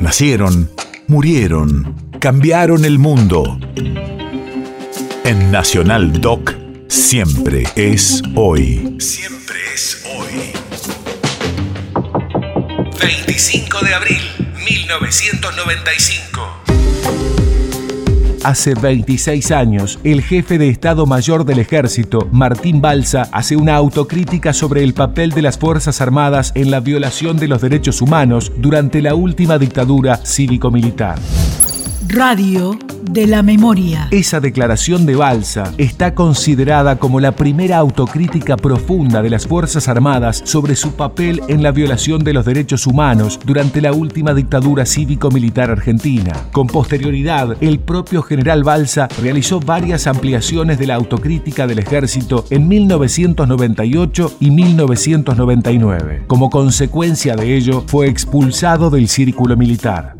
Nacieron, murieron, cambiaron el mundo. En Nacional Doc, siempre es hoy. Siempre es hoy. 25 de abril, 1995. Hace 26 años, el jefe de Estado Mayor del Ejército, Martín Balsa, hace una autocrítica sobre el papel de las Fuerzas Armadas en la violación de los derechos humanos durante la última dictadura cívico-militar. Radio de la memoria. Esa declaración de Balsa está considerada como la primera autocrítica profunda de las Fuerzas Armadas sobre su papel en la violación de los derechos humanos durante la última dictadura cívico-militar argentina. Con posterioridad, el propio general Balsa realizó varias ampliaciones de la autocrítica del ejército en 1998 y 1999. Como consecuencia de ello, fue expulsado del círculo militar.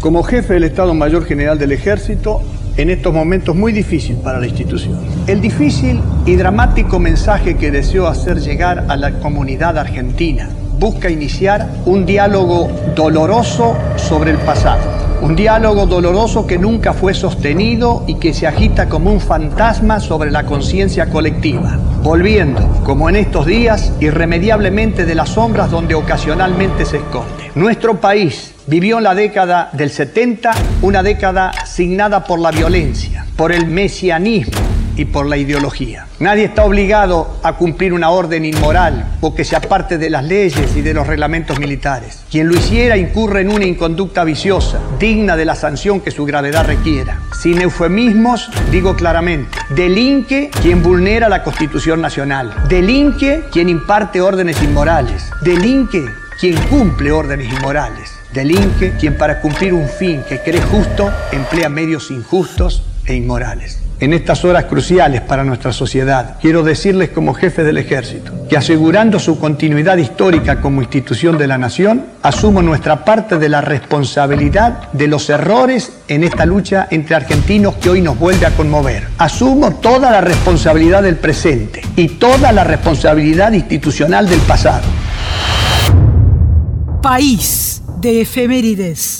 Como jefe del Estado Mayor General del Ejército, en estos momentos muy difíciles para la institución. El difícil y dramático mensaje que deseo hacer llegar a la comunidad argentina busca iniciar un diálogo doloroso sobre el pasado. Un diálogo doloroso que nunca fue sostenido y que se agita como un fantasma sobre la conciencia colectiva, volviendo, como en estos días, irremediablemente de las sombras donde ocasionalmente se esconde. Nuestro país vivió en la década del 70 una década signada por la violencia, por el mesianismo y por la ideología. Nadie está obligado a cumplir una orden inmoral o que se aparte de las leyes y de los reglamentos militares. Quien lo hiciera incurre en una inconducta viciosa, digna de la sanción que su gravedad requiera. Sin eufemismos, digo claramente, delinque quien vulnera la Constitución Nacional, delinque quien imparte órdenes inmorales, delinque quien cumple órdenes inmorales. Delinque quien para cumplir un fin que cree justo emplea medios injustos e inmorales. En estas horas cruciales para nuestra sociedad, quiero decirles como jefe del ejército que asegurando su continuidad histórica como institución de la nación, asumo nuestra parte de la responsabilidad de los errores en esta lucha entre argentinos que hoy nos vuelve a conmover. Asumo toda la responsabilidad del presente y toda la responsabilidad institucional del pasado. País de efemérides.